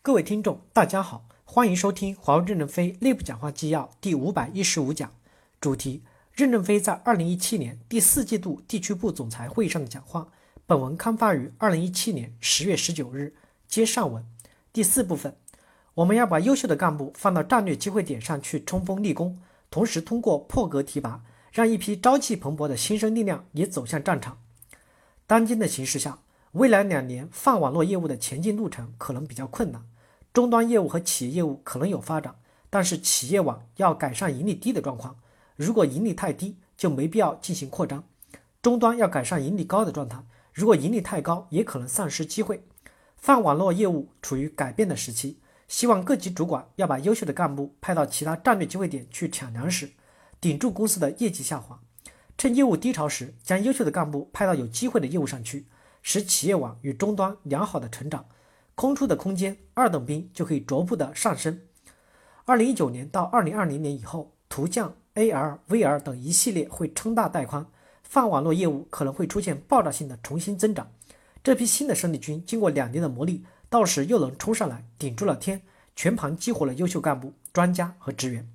各位听众，大家好，欢迎收听华为任正非内部讲话纪要第五百一十五讲，主题：任正非在二零一七年第四季度地区部总裁会议上的讲话。本文刊发于二零一七年十月十九日。接上文，第四部分，我们要把优秀的干部放到战略机会点上去冲锋立功，同时通过破格提拔，让一批朝气蓬勃的新生力量也走向战场。当今的形势下，未来两年泛网络业务的前进路程可能比较困难。终端业务和企业业务可能有发展，但是企业网要改善盈利低的状况。如果盈利太低，就没必要进行扩张。终端要改善盈利高的状态，如果盈利太高，也可能丧失机会。泛网络业务处于改变的时期，希望各级主管要把优秀的干部派到其他战略机会点去抢粮食，顶住公司的业绩下滑。趁业务低潮时，将优秀的干部派到有机会的业务上去，使企业网与终端良好的成长。空出的空间，二等兵就可以逐步的上升。二零一九年到二零二零年以后，图像、AR、VR 等一系列会撑大带宽，泛网络业务可能会出现爆炸性的重新增长。这批新的生力军经过两年的磨砺，到时又能冲上来顶住了天，全盘激活了优秀干部、专家和职员。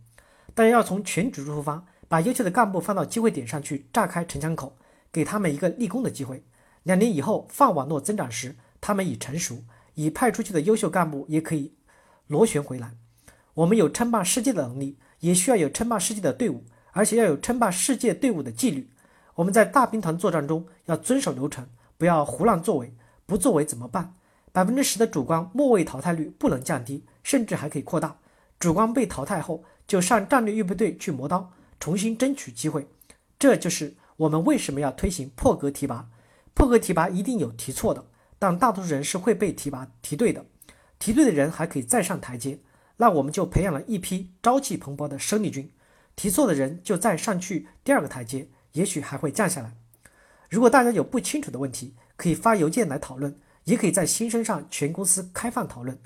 大家要从全局出发，把优秀的干部放到机会点上去，炸开城墙口，给他们一个立功的机会。两年以后，泛网络增长时，他们已成熟。已派出去的优秀干部也可以螺旋回来。我们有称霸世界的能力，也需要有称霸世界的队伍，而且要有称霸世界队伍的纪律。我们在大兵团作战中要遵守流程，不要胡乱作为。不作为怎么办？百分之十的主观末位淘汰率不能降低，甚至还可以扩大。主观被淘汰后，就上战略预备队去磨刀，重新争取机会。这就是我们为什么要推行破格提拔。破格提拔一定有提错的。但大多数人是会被提拔提对的，提对的人还可以再上台阶，那我们就培养了一批朝气蓬勃的生力军。提错的人就再上去第二个台阶，也许还会降下来。如果大家有不清楚的问题，可以发邮件来讨论，也可以在新生上全公司开放讨论。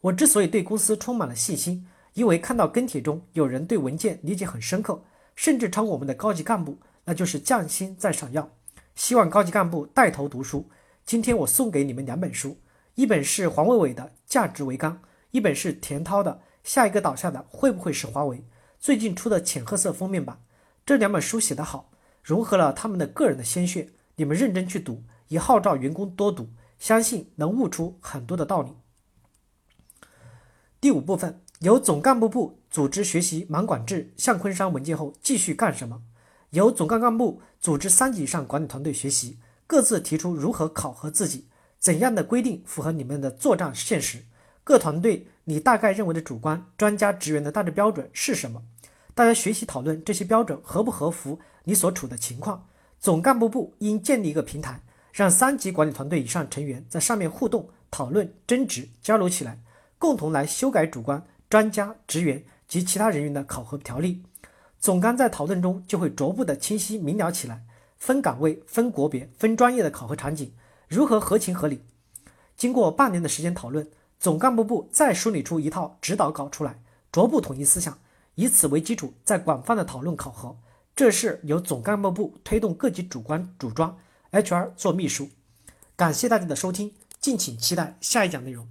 我之所以对公司充满了信心，因为看到跟帖中有人对文件理解很深刻，甚至超过我们的高级干部，那就是匠心在闪耀。希望高级干部带头读书。今天我送给你们两本书，一本是黄伟伟的《价值为纲》，一本是田涛的《下一个倒下的会不会是华为》，最近出的浅褐色封面版。这两本书写得好，融合了他们的个人的鲜血。你们认真去读，也号召员工多读，相信能悟出很多的道理。第五部分由总干部部组织学习满管制向昆山文件后继续干什么？由总干干部组织三级以上管理团队学习。各自提出如何考核自己，怎样的规定符合你们的作战现实？各团队你大概认为的主观专家职员的大致标准是什么？大家学习讨论这些标准合不合符你所处的情况？总干部部应建立一个平台，让三级管理团队以上成员在上面互动、讨论、争执、交流起来，共同来修改主观专家职员及其他人员的考核条例。总干在讨论中就会逐步的清晰明了起来。分岗位、分国别、分专业的考核场景如何合情合理？经过半年的时间讨论，总干部部再梳理出一套指导稿出来，逐步统一思想，以此为基础，再广泛的讨论考核。这是由总干部部推动各级主官主装，HR 做秘书。感谢大家的收听，敬请期待下一讲内容。